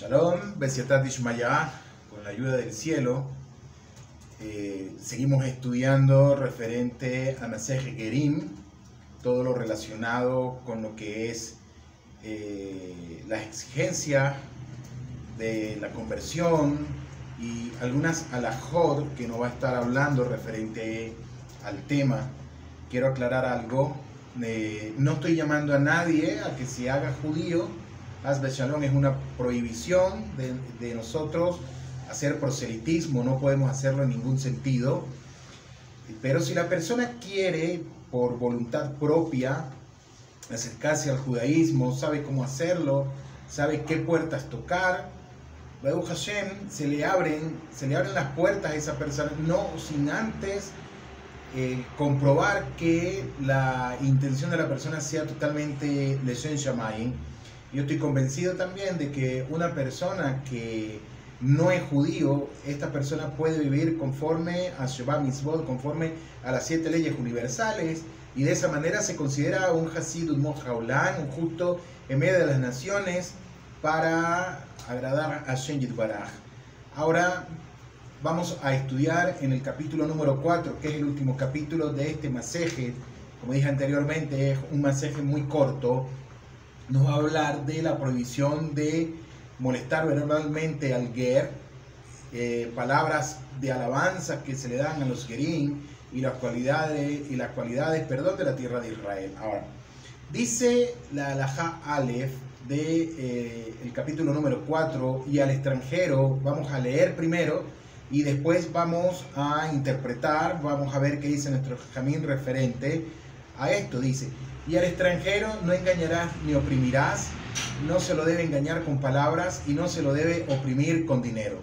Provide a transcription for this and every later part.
Shalom, Besiatat Ishmaya, con la ayuda del cielo. Eh, seguimos estudiando referente a Nasej Gerim, todo lo relacionado con lo que es eh, la exigencia de la conversión y algunas alajot que nos va a estar hablando referente al tema. Quiero aclarar algo. Eh, no estoy llamando a nadie a que se haga judío Asbe Shalom es una prohibición de, nosotros hacer proselitismo, no podemos hacerlo en ningún sentido. Pero si la persona quiere, por voluntad propia, acercarse al judaísmo, sabe cómo hacerlo, sabe qué puertas tocar, Hashem, se le abren, se le abren las puertas a esa persona, no sin antes eh, comprobar que la intención de la persona sea totalmente Leshen Shamayim yo estoy convencido también de que una persona que no es judío, esta persona puede vivir conforme a Shabbat Mitzvot, conforme a las siete leyes universales, y de esa manera se considera un Hasid, un un justo en medio de las naciones, para agradar a Shen Baraj. Ahora vamos a estudiar en el capítulo número 4, que es el último capítulo de este maseje. Como dije anteriormente, es un maseje muy corto, nos va a hablar de la prohibición de molestar verbalmente al ger, eh, palabras de alabanza que se le dan a los gerín y las cualidades y las cualidades, perdón, de la tierra de Israel. Ahora, dice la Alajá Aleph de eh, capítulo número 4 y al extranjero vamos a leer primero y después vamos a interpretar, vamos a ver qué dice nuestro jamín referente a esto. Dice, y al extranjero no engañarás ni oprimirás, no se lo debe engañar con palabras y no se lo debe oprimir con dinero.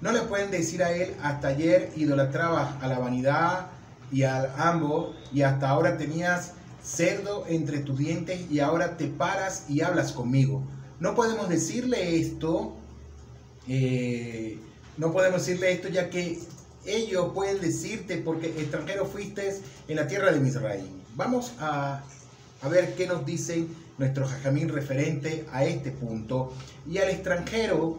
No le pueden decir a él, hasta ayer idolatrabas a la vanidad y al ambo y hasta ahora tenías cerdo entre tus dientes y ahora te paras y hablas conmigo. No podemos decirle esto, eh, no podemos decirle esto ya que ellos pueden decirte porque extranjero fuiste en la tierra de Misraim. Vamos a a ver qué nos dicen nuestros jajamín referente a este punto. Y al extranjero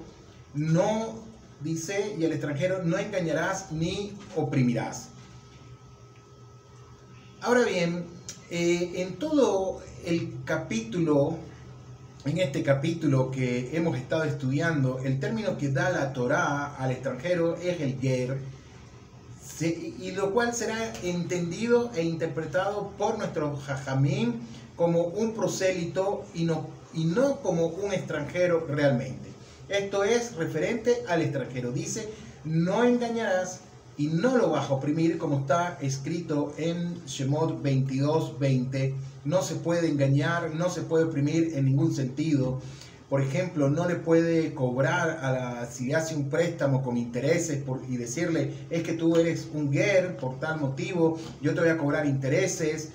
no dice, y al extranjero no engañarás ni oprimirás. Ahora bien, eh, en todo el capítulo, en este capítulo que hemos estado estudiando, el término que da la Torá al extranjero es el ger, y lo cual será entendido e interpretado por nuestro jajamín como un prosélito y no, y no como un extranjero realmente. Esto es referente al extranjero. Dice, no engañarás y no lo vas a oprimir como está escrito en Shemot 22.20. No se puede engañar, no se puede oprimir en ningún sentido. Por ejemplo, no le puede cobrar a la, si hace un préstamo con intereses y decirle, es que tú eres un ger por tal motivo, yo te voy a cobrar intereses.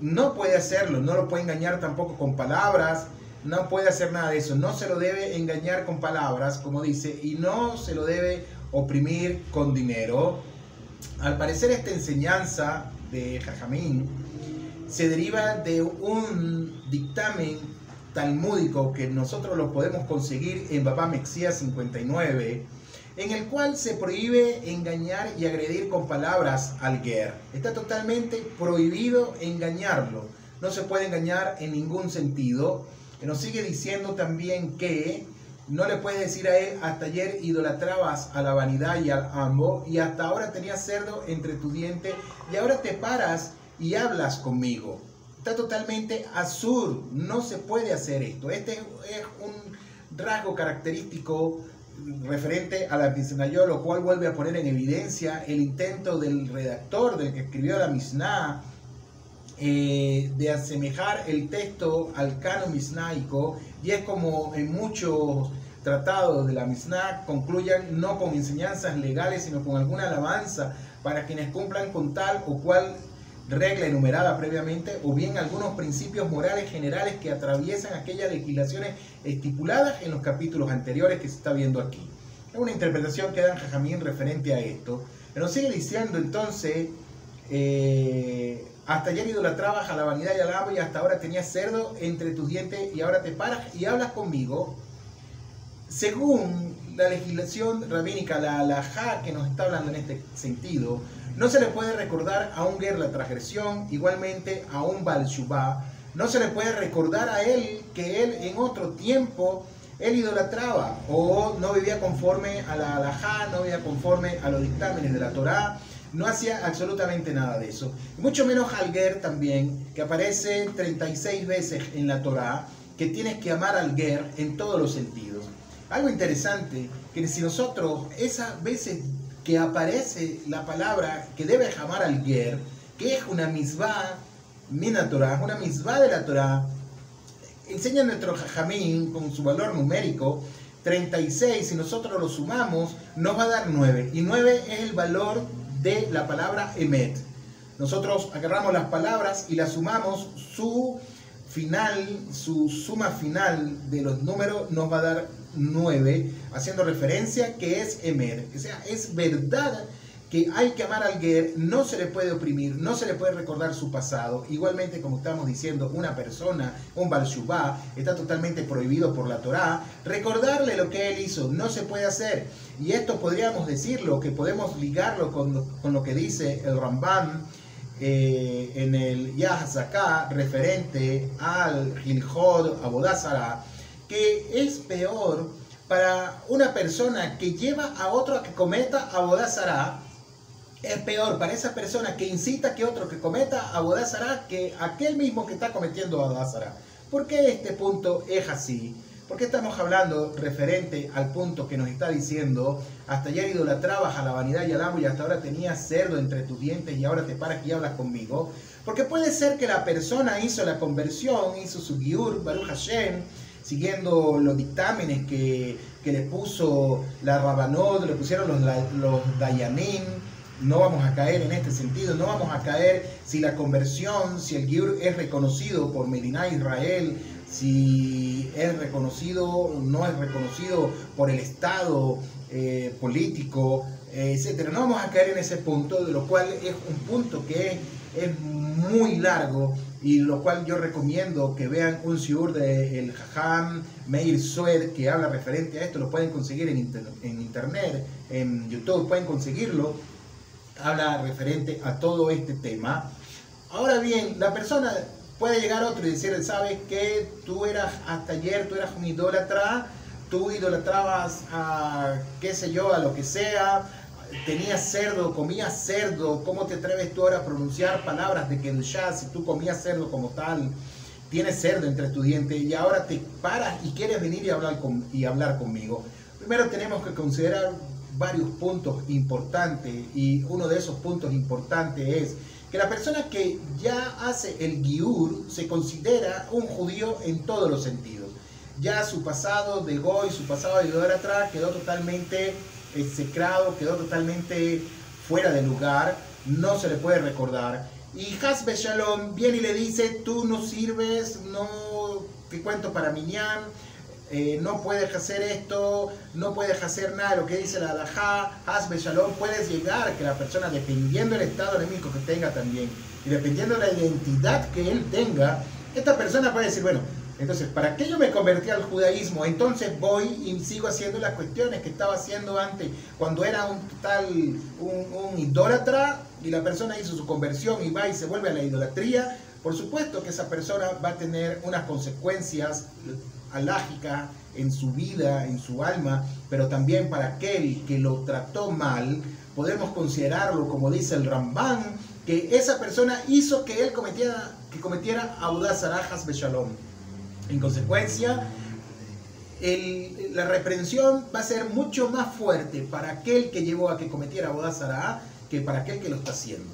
No puede hacerlo, no lo puede engañar tampoco con palabras, no puede hacer nada de eso. No se lo debe engañar con palabras, como dice, y no se lo debe oprimir con dinero. Al parecer esta enseñanza de Jajamín se deriva de un dictamen talmúdico que nosotros lo podemos conseguir en Baba Mexía 59, en el cual se prohíbe engañar y agredir con palabras al guer. Está totalmente prohibido engañarlo. No se puede engañar en ningún sentido. Nos sigue diciendo también que no le puedes decir a él, hasta ayer idolatrabas a la vanidad y al ambo, y hasta ahora tenías cerdo entre tu diente, y ahora te paras y hablas conmigo está totalmente azul. No se puede hacer esto. Este es un rasgo característico referente a la Mishnah, lo cual vuelve a poner en evidencia el intento del redactor, del que escribió la Mishnah, eh, de asemejar el texto al canon misnaico, y es como en muchos tratados de la Mishnah concluyan no con enseñanzas legales, sino con alguna alabanza para quienes cumplan con tal o cual regla enumerada previamente o bien algunos principios morales generales que atraviesan aquellas legislaciones estipuladas en los capítulos anteriores que se está viendo aquí. Es una interpretación que dan Jajamín referente a esto. Nos sigue diciendo entonces, eh, hasta ayer idolatrabas a la vanidad y al hambre y hasta ahora tenías cerdo entre tus dientes y ahora te paras y hablas conmigo. según la legislación rabínica, la halajá que nos está hablando en este sentido, no se le puede recordar a un ger la transgresión, igualmente a un Baal no se le puede recordar a él que él en otro tiempo él idolatraba o no vivía conforme a la halajá, no vivía conforme a los dictámenes de la Torá, no hacía absolutamente nada de eso. Mucho menos al ger también, que aparece 36 veces en la Torá, que tienes que amar al ger en todos los sentidos. Algo interesante, que si nosotros esas veces que aparece la palabra que debe amar al ger, que es una misbah mina Torah, una misbah de la Torah, enseña nuestro jajamín con su valor numérico, 36, si nosotros lo sumamos, nos va a dar 9. Y 9 es el valor de la palabra emet. Nosotros agarramos las palabras y las sumamos, su final, su suma final de los números nos va a dar 9, haciendo referencia que es emet. O sea, es verdad que hay que amar al Ger, no se le puede oprimir, no se le puede recordar su pasado. Igualmente, como estamos diciendo, una persona, un Balshubá, está totalmente prohibido por la Torá. Recordarle lo que él hizo no se puede hacer. Y esto podríamos decirlo, que podemos ligarlo con, con lo que dice el Ramban eh, en el Yahzaká referente al Gilhod Abodazara, que es peor para una persona que lleva a otro a que cometa Abodazara es peor para esa persona que incita que otro que cometa abodazara que aquel mismo que está cometiendo abodazara. ¿Por qué este punto es así? Porque estamos hablando referente al punto que nos está diciendo, hasta ayer idolatrabas a la vanidad y al amo y hasta ahora tenías cerdo entre tus dientes y ahora te paras y hablas conmigo? Porque puede ser que la persona hizo la conversión, hizo su giur, Baruch Hashem, siguiendo los dictámenes que, que le puso la Rabanot, le pusieron los, los Dayanim, no vamos a caer en este sentido, no vamos a caer si la conversión, si el Giur es reconocido por Medina Israel, si es reconocido, no es reconocido por el Estado eh, político, etcétera. No vamos a caer en ese punto, de lo cual es un punto que es, muy largo y lo cual yo recomiendo que vean un siur de el Jajam Meir Sued que habla referente a esto, lo pueden conseguir en, en internet, en YouTube, pueden conseguirlo habla referente a todo este tema. Ahora bien, la persona puede llegar otro y decir, sabes que tú eras hasta ayer, tú eras un idólatra, tú idolatrabas a qué sé yo, a lo que sea, tenías cerdo, comías cerdo, ¿cómo te atreves tú ahora a pronunciar palabras de Kedushá si tú comías cerdo como tal? Tienes cerdo entre tus dientes y ahora te paras y quieres venir y hablar, con, y hablar conmigo. Primero tenemos que considerar varios puntos importantes y uno de esos puntos importantes es que la persona que ya hace el giur se considera un judío en todos los sentidos. Ya su pasado de Goy, su pasado de atrás quedó totalmente execrado, quedó totalmente fuera de lugar, no se le puede recordar. Y Hasbe Shalom viene y le dice, tú no sirves, no te cuento para Minyan, eh, no puedes hacer esto, no puedes hacer nada lo que dice la Alajá, hazme shalom, puedes llegar que la persona, dependiendo del estado enemigo que tenga también, y dependiendo de la identidad que él tenga, esta persona puede decir, bueno, entonces, ¿para qué yo me convertí al judaísmo? Entonces voy y sigo haciendo las cuestiones que estaba haciendo antes, cuando era un tal, un, idólatra, y la persona hizo su conversión y va y se vuelve a la idolatría, por supuesto que esa persona va a tener unas consecuencias alágica en su vida, en su alma, pero también para aquel que lo trató mal, podemos considerarlo, como dice el Ramban, que esa persona hizo que él cometiera, que cometiera audaz arajas beshalom. En consecuencia, la reprensión va a ser mucho más fuerte para aquel que llevó a que cometiera audaz que para aquel que lo está haciendo.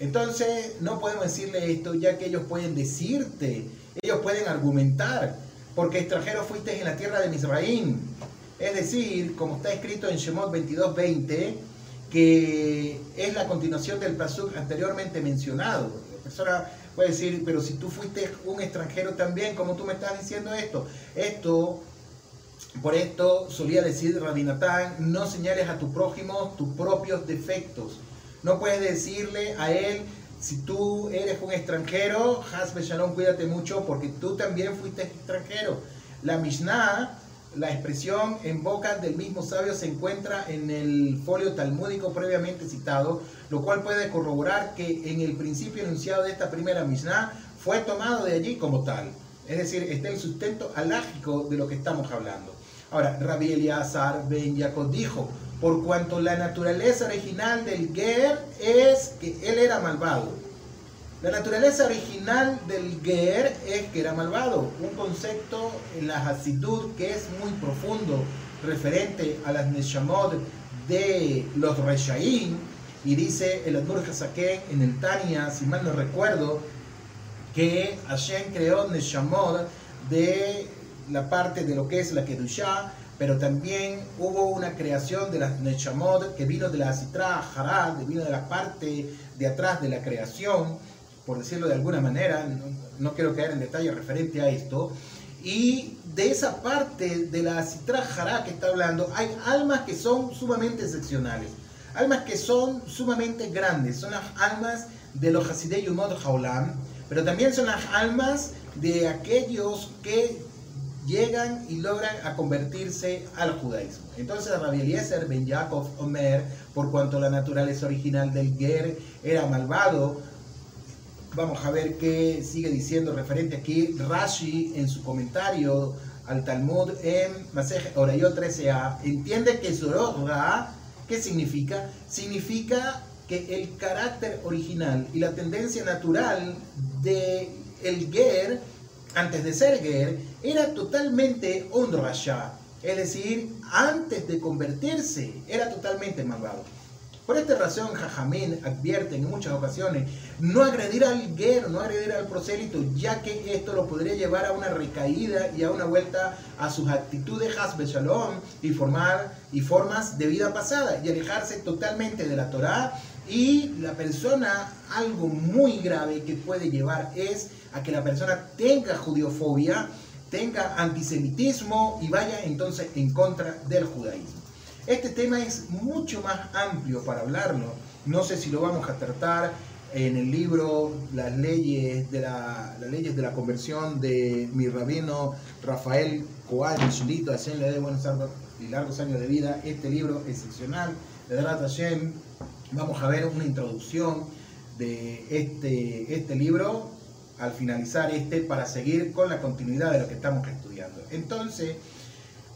Entonces, no podemos decirle esto, ya que ellos pueden decirte, ellos pueden argumentar, porque extranjero fuiste en la tierra de Misraim. Es decir, como está escrito en Shemot 22:20, que es la continuación del pasuk anteriormente mencionado. La persona puede decir, pero si tú fuiste un extranjero también, como tú me estás diciendo esto? Esto, por esto solía decir Rabinatán, no señales a tu prójimo tus propios defectos. No puedes decirle a él, si tú eres un extranjero, Hasbe Shalom, cuídate mucho porque tú también fuiste extranjero. La Mishnah la expresión en boca del mismo sabio se encuentra en el folio talmúdico previamente citado, lo cual puede corroborar que en el principio enunciado de esta primera Mishnah fue tomado de allí como tal. Es decir, está el sustento alágico de lo que estamos hablando. Ahora, Rabbi Eliazar Ben Yaakov dijo, por cuanto la naturaleza original del Ger es que él era malvado. La naturaleza original del Ger es que era malvado, un concepto en la Hasidut que es muy profundo, referente a las Neshamot de los Reshaim, y dice el Admur Hasaken en el Tania, si mal no recuerdo, que Hashem creó Neshamot de la parte de lo que es la Kedushah, pero también hubo una creación de las Neshamot que vino de la Sitra Harad, que vino de la parte de atrás de la creación, por decirlo de alguna manera, no, quiero caer en detalle referente a esto, y de esa parte de la Sitra Harad que está hablando, hay almas que son sumamente excepcionales, almas que son sumamente grandes, son las almas de los Hasidei Yumot pero también son las almas de aquellos que llegan y logran a convertirse al judaísmo. Entonces Rabbi Eliezer ben Yaakov Omer, por cuanto la naturaleza original del Ger era malvado, vamos a ver qué sigue diciendo referente aquí Rashi en su comentario al Talmud en Masej Orayot 13a, entiende que Zorora, ¿qué significa? Significa que el carácter original y la tendencia natural de el Ger, antes de ser Ger, era totalmente un es decir, antes de convertirse, era totalmente malvado. Por esta razón, Jajamín advierte en muchas ocasiones no agredir al Ger, no agredir al prosélito, ya que esto lo podría llevar a una recaída y a una vuelta a sus actitudes Hasbe Shalom y, formar, y formas de vida pasada y alejarse totalmente de la Torá y la persona, algo muy grave que puede llevar es a que la persona tenga judiofobia, tenga antisemitismo y vaya entonces en contra del judaísmo. Este tema es mucho más amplio para hablarlo. No sé si lo vamos a tratar en el libro Las leyes de la, las leyes de la conversión de mi rabino Rafael Coal, Chulito, Hashem le dé buenos y largos años de vida. Este libro excepcional de Drat Hashem Vamos a ver una introducción de este, este libro al finalizar este para seguir con la continuidad de lo que estamos estudiando. Entonces,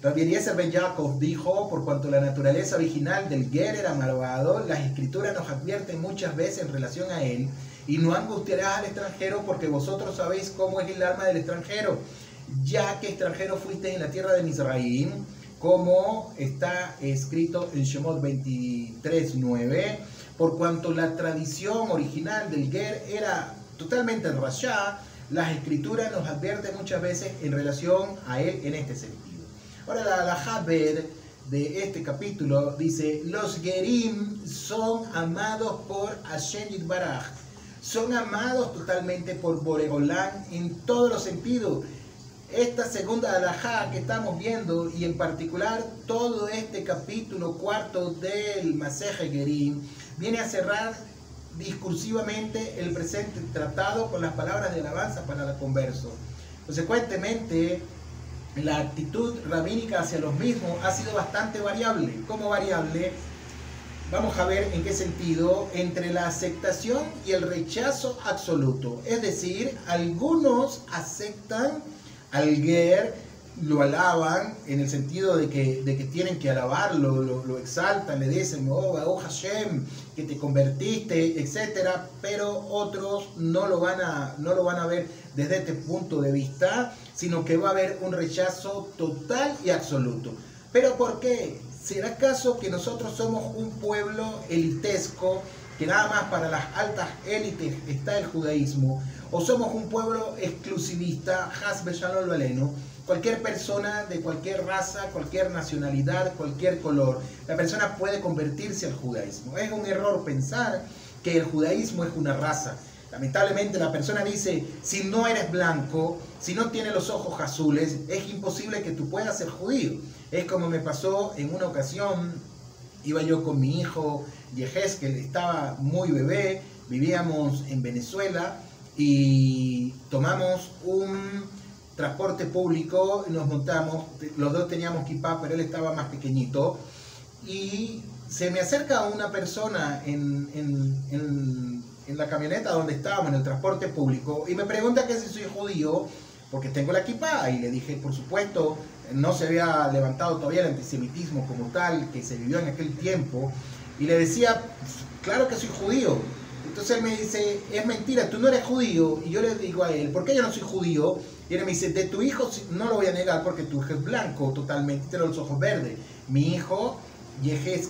Rabbi Eliezer Yaakov dijo, por cuanto la naturaleza original del Ger era malvado, las escrituras nos advierten muchas veces en relación a él, y no angustiarás al extranjero porque vosotros sabéis cómo es el alma del extranjero, ya que extranjero fuiste en la tierra de Misraim, como está escrito en Shemot 23.9, por cuanto la tradición original del Ger era totalmente rasha, las escrituras nos advierten muchas veces en relación a él en este sentido. Ahora la, la de este capítulo dice, los Gerim son amados por Hashem Baraj, son amados totalmente por Boregolán en todos los sentidos esta segunda alajá que estamos viendo y en particular todo este capítulo cuarto del Maseje Gerim viene a cerrar discursivamente el presente tratado con las palabras de alabanza para el converso. Consecuentemente, la actitud rabínica hacia los mismos ha sido bastante variable. ¿Cómo variable? Vamos a ver en qué sentido, entre la aceptación y el rechazo absoluto. Es decir, algunos aceptan al lo alaban en el sentido de que, de que tienen que alabarlo, lo, exaltan, le dicen, oh, oh Hashem, que te convertiste, etc. Pero otros no lo, van a, no lo van a ver desde este punto de vista, sino que va a haber un rechazo total y absoluto. ¿Pero por qué? ¿Será acaso que nosotros somos un pueblo elitesco, que nada más para las altas élites está el judaísmo? o somos un pueblo exclusivista, Hasbe Shalom Valeno, cualquier persona de cualquier raza, cualquier nacionalidad, cualquier color, la persona puede convertirse al judaísmo. Es un error pensar que el judaísmo es una raza. Lamentablemente la persona dice, si no eres blanco, si no tienes los ojos azules, es imposible que tú puedas ser judío. Es como me pasó en una ocasión, iba yo con mi hijo Yehez, que estaba muy bebé, vivíamos en Venezuela, y tomamos un transporte público, nos montamos, los dos teníamos kipá, pero él estaba más pequeñito, y se me acerca una persona en, en, en, la camioneta donde estábamos, en el transporte público, y me pregunta que si soy judío, porque tengo la kipá, y le dije, por supuesto, no se había levantado todavía el antisemitismo como tal, que se vivió en aquel tiempo, y le decía, claro que soy judío, entonces él me dice, es mentira, tú no eres judío. Y yo le digo a él, ¿por qué yo no soy judío? Y él me dice, de tu hijo no lo voy a negar porque tu hijo es blanco totalmente, tiene los ojos verdes. Mi hijo,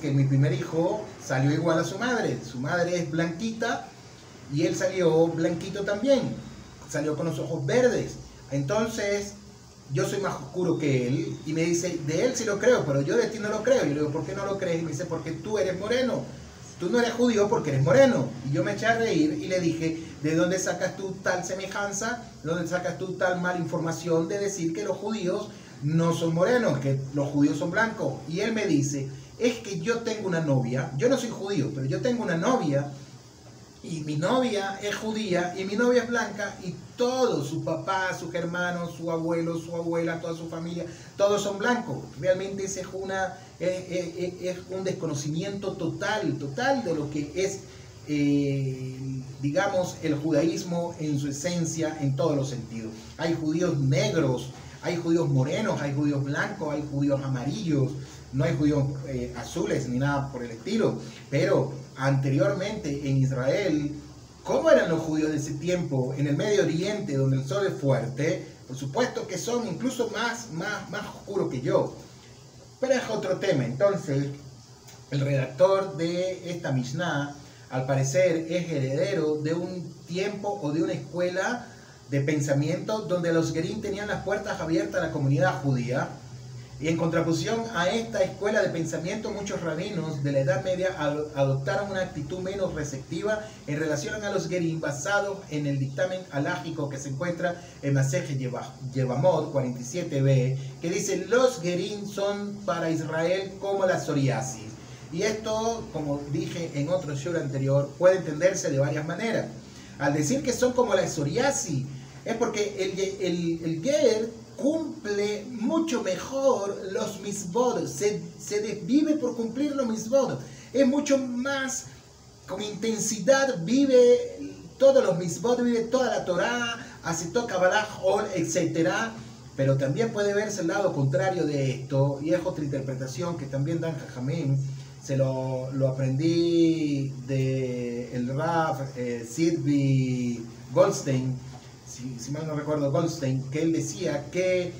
que mi primer hijo, salió igual a su madre. Su madre es blanquita y él salió blanquito también. Salió con los ojos verdes. Entonces, yo soy más oscuro que él. Y me dice, de él sí lo creo, pero yo de ti no lo creo. Y le digo, ¿por qué no lo crees? Y me dice, porque tú eres moreno tú no eres judío porque eres moreno. Y yo me eché a reír y le dije, ¿de dónde sacas tú tal semejanza? ¿De dónde sacas tú tal mala información de decir que los judíos no son morenos, que los judíos son blancos? Y él me dice, es que yo tengo una novia, yo no soy judío, pero yo tengo una novia y mi novia es judía y mi novia es blanca y todos, su papá, sus hermanos, su abuelo, su abuela, toda su familia, todos son blancos. Realmente ese es, una, es, un desconocimiento total, total de lo que es, eh, digamos, el judaísmo en su esencia, en todos los sentidos. Hay judíos negros, hay judíos morenos, hay judíos blancos, hay judíos amarillos, no hay judíos eh, azules ni nada por el estilo, pero anteriormente en Israel, ¿cómo eran los judíos de ese tiempo en el Medio Oriente donde el sol es fuerte? Por supuesto que son incluso más, más, más oscuros que yo. Pero es otro tema. Entonces, el redactor de esta Mishnah, al parecer, es heredero de un tiempo o de una escuela de pensamiento donde los Gerim tenían las puertas abiertas a la comunidad judía y en contraposición a esta escuela de pensamiento, muchos rabinos de la Edad Media adoptaron una actitud menos receptiva en relación a los Gerim basado en el dictamen alágico que se encuentra en Maseje Yevamot 47b, que dice los Gerim son para Israel como la psoriasis. Y esto, como dije en otro show anterior, puede entenderse de varias maneras. Al decir que son como la psoriasis, es porque el, el, el Ger cumple mucho mejor los misbod, se, se desvive por cumplir los misbod, es mucho más, con intensidad vive todos los misbod, vive toda la Torah, hace Kabbalah, etc. Pero también puede verse el lado contrario de esto, y es otra interpretación que también dan Jajamín, se lo, lo, aprendí de el Rav eh, Sidney Goldstein, si, mal no recuerdo, Goldstein, que él decía que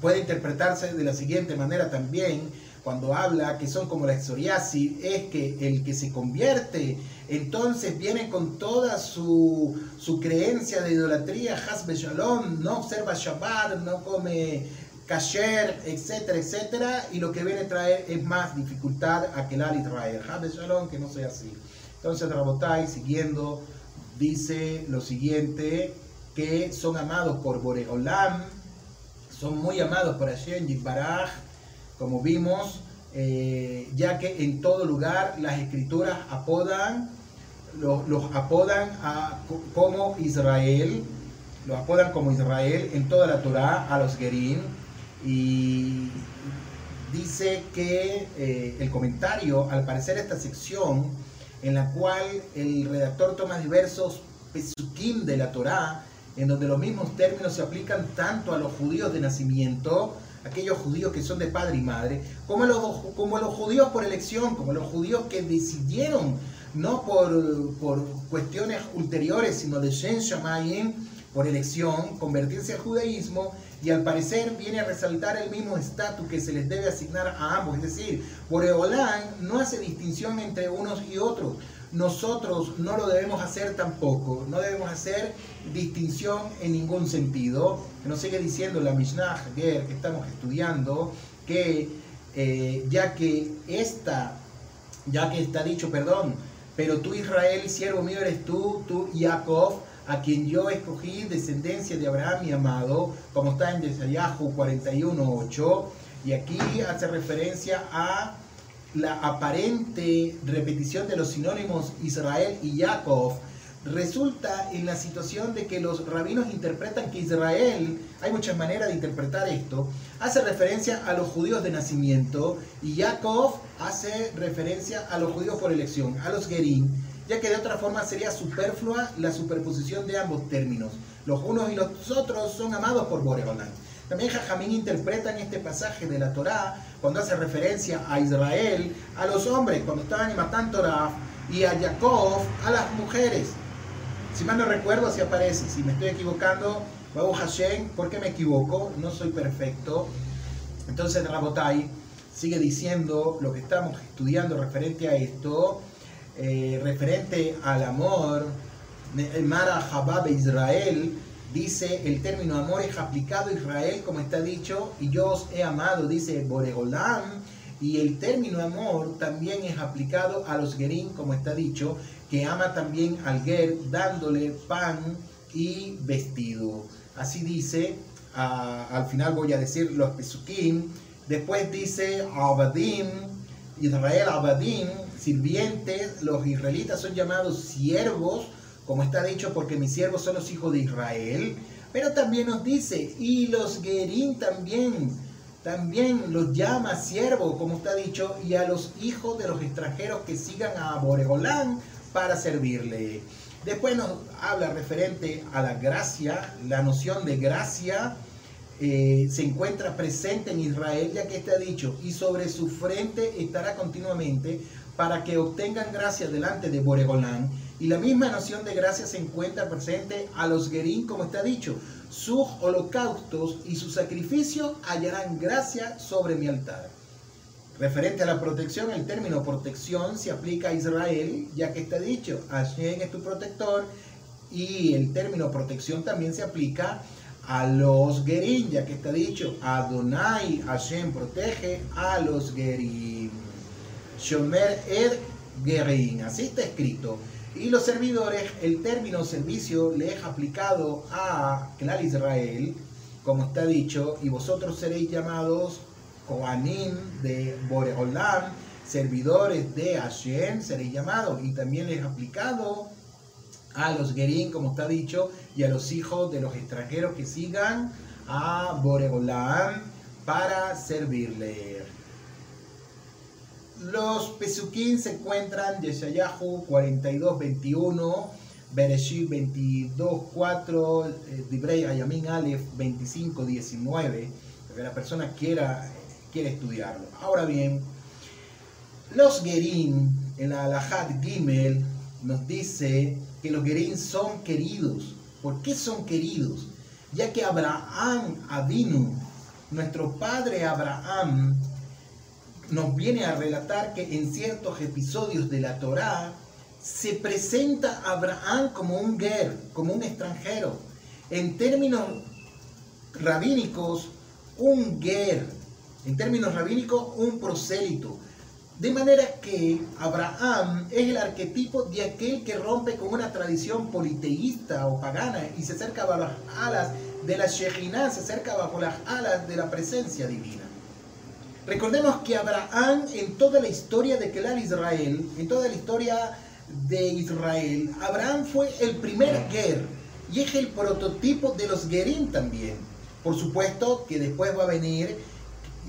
puede interpretarse de la siguiente manera también, cuando habla que son como la psoriasis, es que el que se convierte, entonces viene con toda su, su creencia de idolatría, Hasbe Shalom, no observa Shabbat, no come kasher, etcétera, etcétera, y lo que viene a traer es más dificultad a que al Israel. Hasbe Shalom, que no sea así. Entonces, Rabotai, siguiendo dice lo siguiente, que son amados por Boreolam, son muy amados por Hashem Baraj, como vimos, eh, ya que en todo lugar las escrituras apodan, los, apodan como Israel, los apodan como Israel en toda la Torah a los Gerim, y dice que eh, el comentario, al parecer esta sección, en la cual el redactor toma diversos pesukim de la Torá, en donde los mismos términos se aplican tanto a los judíos de nacimiento, aquellos judíos que son de padre y madre, como a los, como los judíos por elección, como a los judíos que decidieron, no por, por cuestiones ulteriores, sino de Shen Shamayim, por elección, convertirse al judaísmo y al parecer viene a resaltar el mismo estatus que se les debe asignar a ambos. Es decir, Boreolán no hace distinción entre unos y otros. Nosotros no lo debemos hacer tampoco, no debemos hacer distinción en ningún sentido. Nos sigue diciendo la Mishnah que estamos estudiando que eh, ya que esta, ya que está dicho, perdón, pero tú Israel, siervo mío eres tú, tú Jacob, a quien yo escogí descendencia de Abraham mi amado, como está en Desayahu 41.8, y aquí hace referencia a la aparente repetición de los sinónimos Israel y Jacob, resulta en la situación de que los rabinos interpretan que Israel, hay muchas maneras de interpretar esto, hace referencia a los judíos de nacimiento y Jacob hace referencia a los judíos por elección, a los Gerim, ya que de otra forma sería superflua la superposición de ambos términos. Los unos y los otros son amados por Boreolán. También Jajamín interpreta en este pasaje de la Torá, cuando hace referencia a Israel, a los hombres, cuando estaban en Matán Torah, y a Jacob, a las mujeres. Si mal no recuerdo, así aparece. Si me estoy equivocando, Babu Hashem, ¿por qué me equivoco? No soy perfecto. Entonces Rabotai sigue diciendo lo que estamos estudiando referente a esto, eh, referente al amor, Mara Habab Israel, dice el término amor es aplicado a Israel, como está dicho, y yo os he amado, dice Boregolam, y el término amor también es aplicado a los Gerim, como está dicho, que ama también al Ger dándole pan y vestido. Así dice, al final voy a decir los Pesukim, después dice Abadim, Israel Abadim, sirvientes, los israelitas son llamados siervos, como está dicho, porque mis siervos son los hijos de Israel. Pero también nos dice, y los Gerim también, también los llama siervos, como está dicho, y a los hijos de los extranjeros que sigan a Boregolán para servirle. Después nos habla referente a la gracia, la noción de gracia eh, se encuentra presente en Israel, ya que está dicho, y sobre su frente estará continuamente para que obtengan gracia delante de Boregolán. Y la misma noción de gracia se encuentra presente a los Gerín, como está dicho, sus holocaustos y su sacrificio hallarán gracia sobre mi altar. Referente a la protección, el término protección se aplica a Israel, ya que está dicho, Hashem es tu protector, y el término protección también se aplica a los Gerim, ya que está dicho, Adonai, Hashem protege a los Gerim. Shomer Ed Gerim, así está escrito. Y los servidores, el término servicio le es aplicado a Clal Israel, como está dicho, y vosotros seréis llamados Kohanim de Boreolam, servidores de Hashem, seréis llamados. Y también les aplicado a los Gerim, como está dicho, y a los hijos de los extranjeros que sigan a Boreolam para servirle. Los Pesukim se encuentran Yeshayahu 42-21, Bereshit 22-4, Dibrei Ayamin Aleph 25-19, que la persona quiera quiere estudiarlo. Ahora bien, los Gerim en la Alajat Gimel nos dice que los Gerim son queridos. ¿Por qué son queridos? Ya que Abraham Avinu, nuestro padre Abraham, nos viene a relatar que en ciertos episodios de la Torá se presenta a Abraham como un ger, como un extranjero. En términos rabínicos, un ger en términos rabínicos, un prosélito. De manera que Abraham es el arquetipo de aquel que rompe con una tradición politeísta o pagana y se acerca bajo las alas de la Shejinah, se acerca bajo las alas de la presencia divina. Recordemos que Abraham en toda la historia de Kelal Israel, en toda la historia de Israel, Abraham fue el primer Ger y es el prototipo de los Gerim también. Por supuesto que después va a venir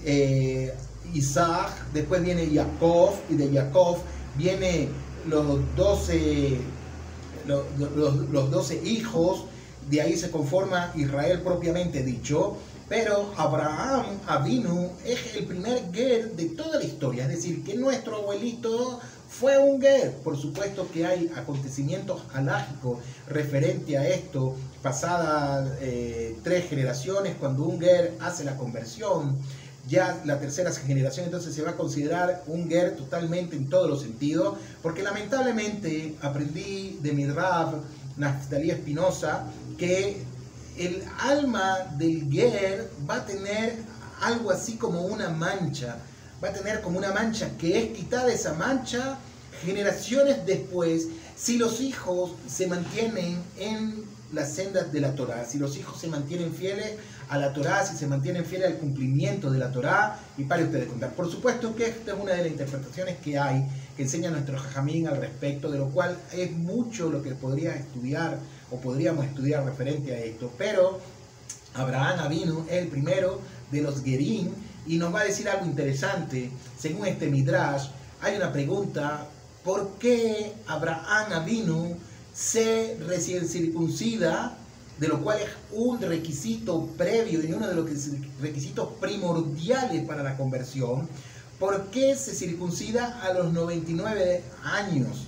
eh, Isaac, después viene Jacob, y de Jacob viene los doce, los, doce hijos, de ahí se conforma Israel propiamente dicho, pero Abraham Avinu es el primer Ger de toda la historia, es decir, que nuestro abuelito fue un Ger. Por supuesto que hay acontecimientos alágicos referente a esto, pasadas eh, tres generaciones, cuando un Ger hace la conversión, ya la tercera generación entonces se va a considerar un Ger totalmente en todos los sentidos, porque lamentablemente aprendí de mi rab, Naftali Espinosa, que el alma del Ger va a tener algo así como una mancha, va a tener como una mancha que es quitada esa mancha generaciones después si los hijos se mantienen en las sendas de la Torah, si los hijos se mantienen fieles a la Torá, si se mantienen fieles al cumplimiento de la Torá, y para ustedes contar. Por supuesto que esta es una de las interpretaciones que hay, que enseña nuestro Jajamín al respecto, de lo cual es mucho lo que podría estudiar o podríamos estudiar referente a esto, pero Abraham Avinu es el primero de los Gerim y nos va a decir algo interesante. Según este Midrash, hay una pregunta, ¿por qué Abraham Avinu se recién circuncida de lo cual es un requisito previo y uno de los requisitos primordiales para la conversión, ¿por qué se circuncida a los 99 años?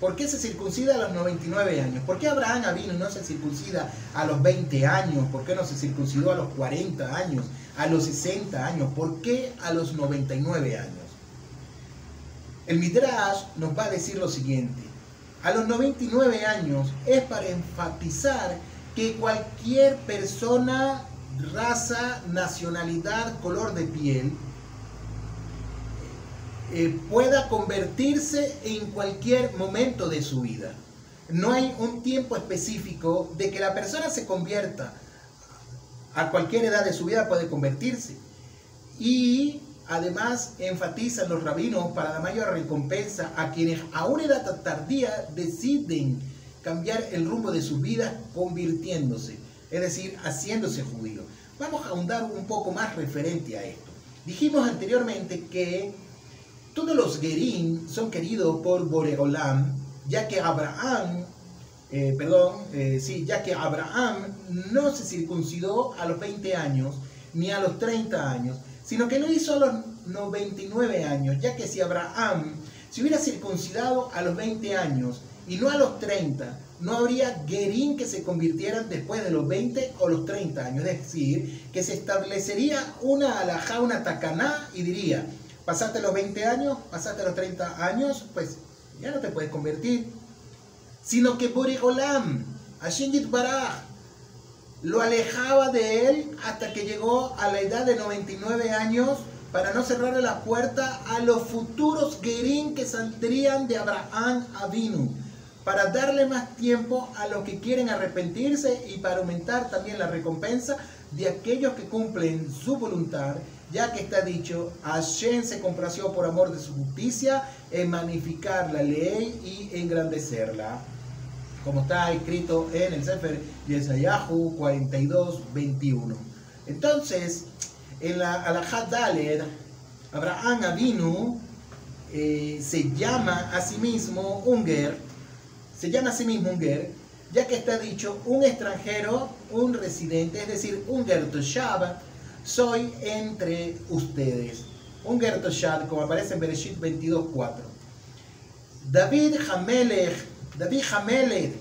¿Por qué se circuncida a los 99 años? ¿Por qué Abraham vino y no se circuncida a los 20 años? ¿Por qué no se circuncidó a los 40 años? ¿A los 60 años? ¿Por qué a los 99 años? El Midrash nos va a decir lo siguiente. A los 99 años es para enfatizar que cualquier persona, raza, nacionalidad, color de piel, eh, pueda convertirse en cualquier momento de su vida. No hay un tiempo específico de que la persona se convierta. A cualquier edad de su vida puede convertirse. Y además enfatizan los rabinos para la mayor recompensa a quienes a una edad tardía deciden cambiar el rumbo de su vida convirtiéndose, es decir, haciéndose judío. Vamos a ahondar un poco más referente a esto. Dijimos anteriormente que todos los Gerim son queridos por Boregolam, ya que Abraham, eh, perdón, eh, sí, ya que Abraham no se circuncidó a los 20 años ni a los 30 años, sino que lo hizo a los 99 años, ya que si Abraham se hubiera circuncidado a los 20 años y no a los 30, no habría Gerín que se convirtieran después de los 20 o los 30 años. Es decir, que se establecería una alajá, una tacaná y diría, pasaste los 20 años, pasaste los 30 años, pues ya no te puedes convertir. Sino que Boregolam, Ashingit Baraj, lo alejaba de él hasta que llegó a la edad de 99 años para no cerrarle la puerta a los futuros Gerín que saldrían de Abraham Avinu para darle más tiempo a los que quieren arrepentirse y para aumentar también la recompensa de aquellos que cumplen su voluntad, ya que está dicho, Hashem se complació por amor de su justicia en magnificar la ley y engrandecerla. Como está escrito en el Sefer Yesayahu 42, 21. Entonces, en la Alajat Daled, Abraham Avinu eh, se llama a sí mismo Unger, se llama a sí mismo un ger, ya que está dicho un extranjero, un residente, es decir, un gertoshab, soy entre ustedes. Un gertoshab, como aparece en Bereshit 22.4. David Hamelech, David Hamelech,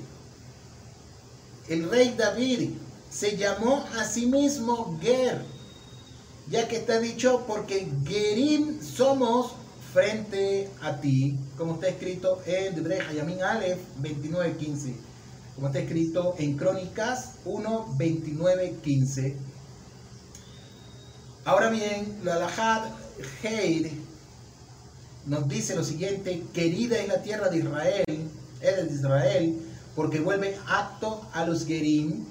el rey David, se llamó a sí mismo Ger, ya que está dicho porque Gerim somos frente a ti, como está escrito en Debre Hayamin Aleph 29.15, como está escrito en Crónicas 1.29.15. Ahora bien, la Alajad Heid nos dice lo siguiente, querida es la tierra de Israel, es de Israel, porque vuelve apto a los Gerim,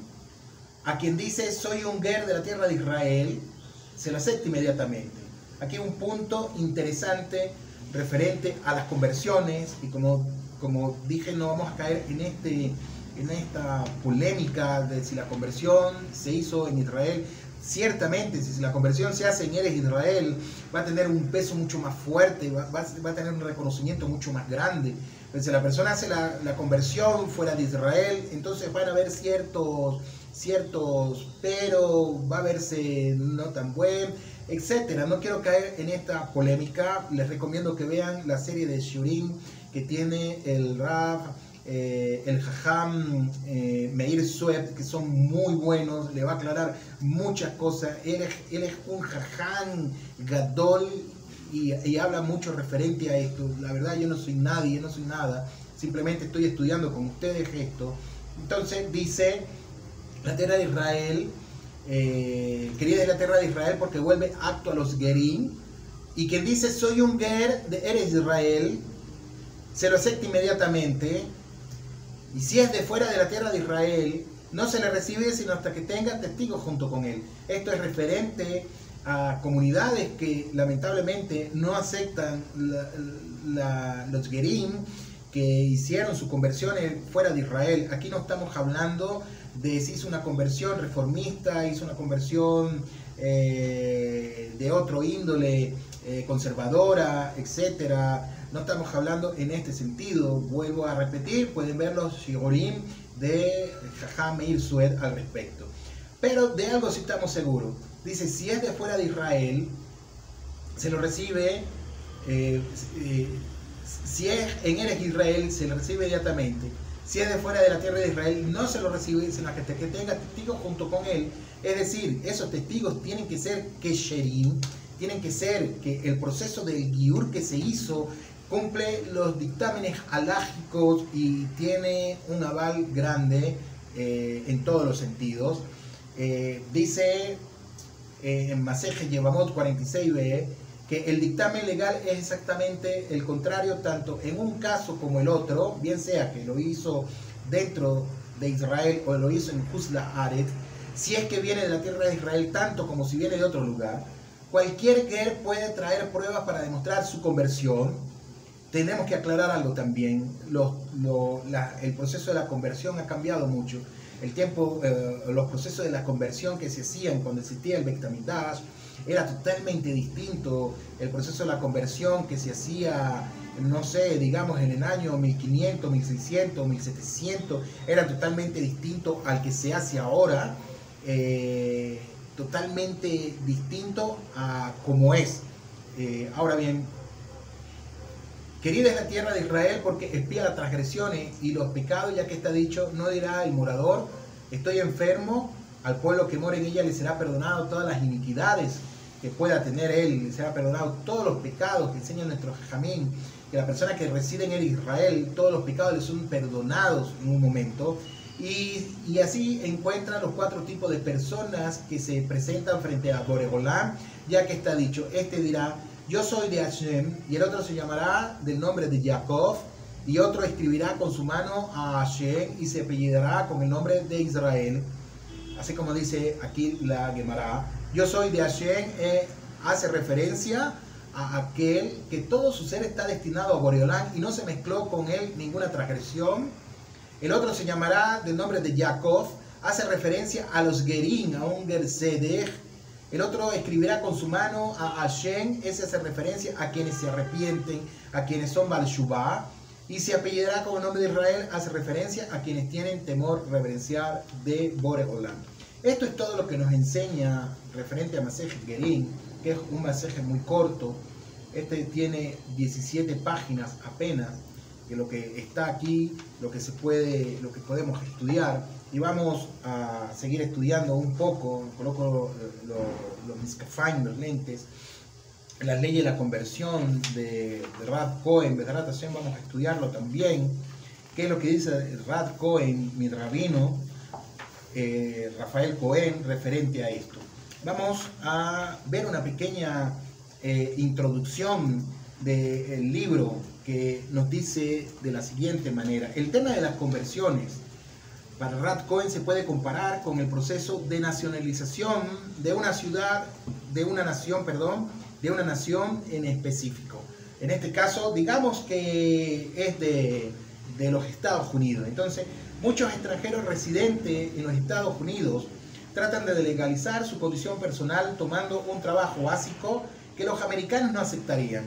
a quien dice soy un Ger de la tierra de Israel, se lo acepta inmediatamente. Aquí un punto interesante referente a las conversiones y como, como dije no vamos a caer en, este, en esta polémica de si la conversión se hizo en Israel. Ciertamente, si la conversión se hace en Eres Israel, va a tener un peso mucho más fuerte, va, va, a tener un reconocimiento mucho más grande. Si la persona hace la, la conversión fuera de Israel, entonces van a haber ciertos, ciertos, pero va a verse no tan buen etcétera. No quiero caer en esta polémica. Les recomiendo que vean la serie de Shurim que tiene el Raf, eh, el Jajam eh, Meir Sueb, que son muy buenos. Le va a aclarar muchas cosas. Él es, un Jajam Gadol y, y, habla mucho referente a esto. La verdad, yo no soy nadie, yo no soy nada. Simplemente estoy estudiando con ustedes esto. Entonces dice, la tierra de Israel eh, querida es la tierra de Israel porque vuelve acto a los Gerim. Y quien dice soy un Ger de Eres Israel, se lo acepta inmediatamente. Y si es de fuera de la tierra de Israel, no se le recibe sino hasta que tenga testigos junto con él. Esto es referente a comunidades que lamentablemente no aceptan los Gerim que hicieron su conversión fuera de Israel. Aquí no estamos hablando de si hizo una conversión reformista, hizo una conversión eh, de otro índole, eh, conservadora, etcétera. No estamos hablando en este sentido. Vuelvo a repetir, pueden ver los shigorim de Jajam Meir Sued al respecto. Pero de algo sí estamos seguros. Dice, si es de fuera de Israel, se lo recibe, eh, si es en Eres Israel, se lo recibe inmediatamente. Si es de fuera de la tierra de Israel, no se lo recibe, sino que tenga testigos junto con él. Es decir, esos testigos tienen que ser kesherim, tienen que ser que el proceso del giur que se hizo cumple los dictámenes alágicos y tiene un aval grande eh, en todos los sentidos. Eh, dice eh, en Maseje Yevamot 46b que el dictamen legal es exactamente el contrario, tanto en un caso como el otro, bien sea que lo hizo dentro de Israel o lo hizo en Husla Aret, si es que viene de la tierra de Israel tanto como si viene de otro lugar, cualquier ger puede traer pruebas para demostrar su conversión. Tenemos que aclarar algo también, el proceso de la conversión ha cambiado mucho. El tiempo, eh, los procesos de la conversión que se hacían cuando existía el Bektamidash, era totalmente distinto el proceso de la conversión que se hacía, no sé, digamos en el año 1500, 1600, 1700, era totalmente distinto al que se hace ahora, eh, totalmente distinto a como es. Eh, ahora bien, querida es la tierra de Israel porque espía las transgresiones y los pecados, ya que está dicho, no dirá el morador, estoy enfermo, al pueblo que mora en ella le será perdonado todas las iniquidades que pueda tener él, le será perdonado todos los pecados que enseña nuestro Jamín, que la persona que reside en Israel, todos los pecados le son perdonados en un momento. Y, así encuentra los cuatro tipos de personas que se presentan frente a Boregolán, ya que está dicho, este dirá, yo soy de Hashem, y el otro se llamará del nombre de Jacob, y otro escribirá con su mano a Hashem y se apellidará con el nombre de Israel, así como dice aquí la Gemara. Yo soy de Hashem, eh, hace referencia a aquel que todo su ser está destinado a Boreolán y no se mezcló con él ninguna transgresión. El otro se llamará del nombre de Jacob, hace referencia a los Gerim, a un Gersedech. El otro escribirá con su mano a Hashem, ese hace referencia a quienes se arrepienten, a quienes son Balshubá. Y se apellidará con el nombre de Israel, hace referencia a quienes tienen temor reverencial de Boreolán. Esto es todo lo que nos enseña referente a Maseje Gerín, que es un masaje muy corto. Este tiene 17 páginas apenas, que lo que está aquí, lo que se puede, lo que podemos estudiar. Y vamos a seguir estudiando un poco, coloco los miscafain, los lentes, la ley de la conversión de, de Rad Cohen, de Rad vamos a estudiarlo también. ¿Qué es lo que dice Rad Cohen, mi rabino? Eh, Rafael Cohen referente a esto. Vamos a ver una pequeña eh, introducción del libro que nos dice de la siguiente manera. El tema de las conversiones para Rad Cohen se puede comparar con el proceso de nacionalización de una ciudad, de una nación, perdón, de una nación en específico. En este caso, digamos que es de, de los Estados Unidos. Entonces, Muchos extranjeros residentes en los Estados Unidos tratan de legalizar su condición personal tomando un trabajo básico que los americanos no aceptarían.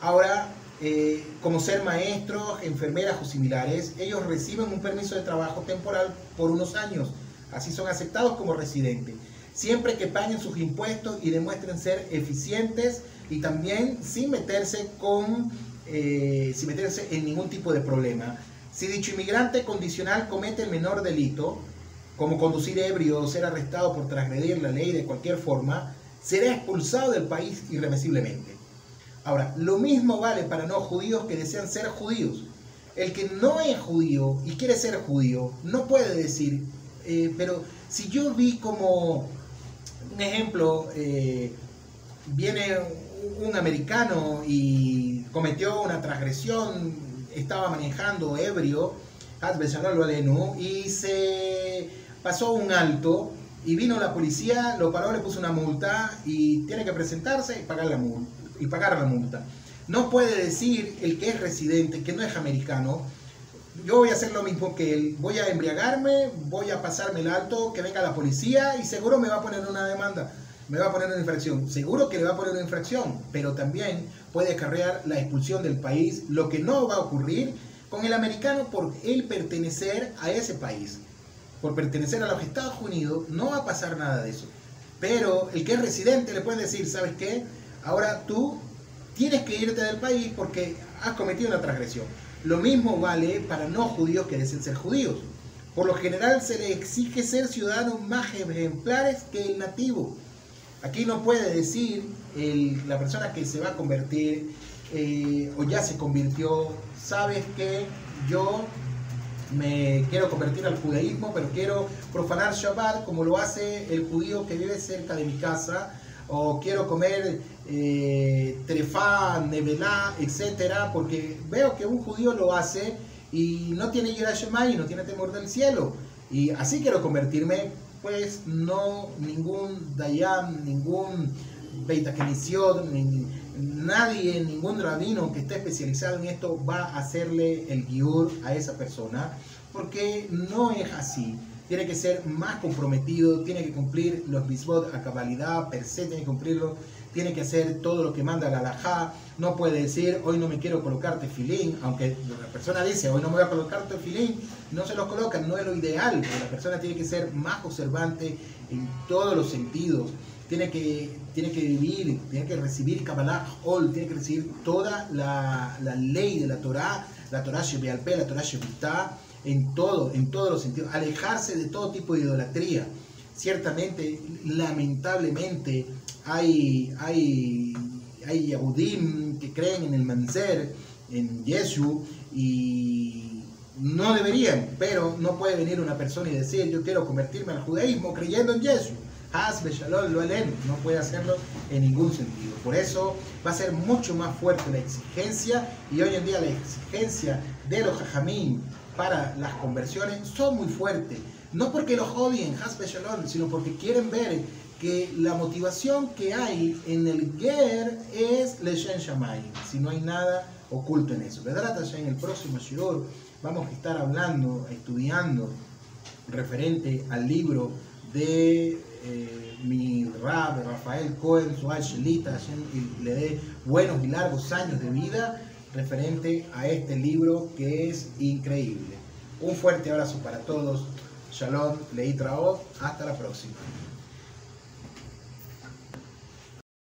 Ahora, eh, como ser maestros, enfermeras o similares, ellos reciben un permiso de trabajo temporal por unos años. Así son aceptados como residentes. Siempre que paguen sus impuestos y demuestren ser eficientes y también sin meterse, con, eh, sin meterse en ningún tipo de problema. Si dicho inmigrante condicional comete el menor delito, como conducir ebrio o ser arrestado por transgredir la ley de cualquier forma, será expulsado del país irremisiblemente. Ahora, lo mismo vale para no judíos que desean ser judíos. El que no es judío y quiere ser judío no puede decir, eh, pero si yo vi como un ejemplo, eh, viene un americano y cometió una transgresión estaba manejando ebrio y se pasó un alto y vino la policía, lo paró, le puso una multa y tiene que presentarse y pagar la multa. Y pagar la multa. No puede decir el que es residente, que no es americano, yo voy a hacer lo mismo que él, voy a embriagarme, voy a pasarme el alto, que venga la policía y seguro me va a poner una demanda, me va a poner una infracción, seguro que le va a poner una infracción, pero también puede acarrear la expulsión del país, lo que no va a ocurrir con el americano por él pertenecer a ese país. Por pertenecer a los Estados Unidos no va a pasar nada de eso. Pero el que es residente le puede decir, ¿sabes qué? Ahora tú tienes que irte del país porque has cometido una transgresión. Lo mismo vale para no judíos que deseen ser judíos. Por lo general se le exige ser ciudadanos más ejemplares que el nativo. Aquí no puede decir la persona que se va a convertir eh, o ya se convirtió, sabes que yo me quiero convertir al judaísmo, pero quiero profanar Shabbat como lo hace el judío que vive cerca de mi casa, o quiero comer eh, trefá, nevelá, etcétera, porque veo que un judío lo hace y no tiene Shema y no tiene temor del cielo. Y así quiero convertirme, pues no ningún Dayan, ningún Beit ni nadie, ningún rabino que esté especializado en esto va a hacerle el guiur a esa persona, porque no es así tiene que ser más comprometido, tiene que cumplir los bisbot a cabalidad, per se tiene que cumplirlo, tiene que hacer todo lo que manda la alajá, no puede decir hoy no me quiero colocarte filín, aunque la persona dice hoy no me voy a colocarte filín, no se los colocan, no es lo ideal, la persona tiene que ser más observante en todos los sentidos, tiene que, tiene que vivir, tiene que recibir Kabbalah Ol, tiene que recibir toda la, ley de la Torah, la Torah Shebealpe, la Torah Shebitá, en todo, en todos los sentidos, alejarse de todo tipo de idolatría. Ciertamente, lamentablemente, hay, hay, hay Yahudim que creen en el Manzer, en Yeshu, y no deberían, pero no puede venir una persona y decir yo quiero convertirme al judaísmo creyendo en Yeshu. No puede hacerlo en ningún sentido. Por eso va a ser mucho más fuerte la exigencia y hoy en día la exigencia de los jajamín para las conversiones son muy fuertes. No porque los odien, sino porque quieren ver que la motivación que hay en el Ger es Leshen Shamay, si no hay nada oculto en eso. ¿Verdad? En el próximo Shirur vamos a estar hablando, estudiando referente al libro de eh, mi Rab, Rafael Cohen, Suárez Shelita, le dé buenos y largos años de vida referente a este libro que es increíble. Un fuerte abrazo para todos. Shalom, Leí Hasta la próxima.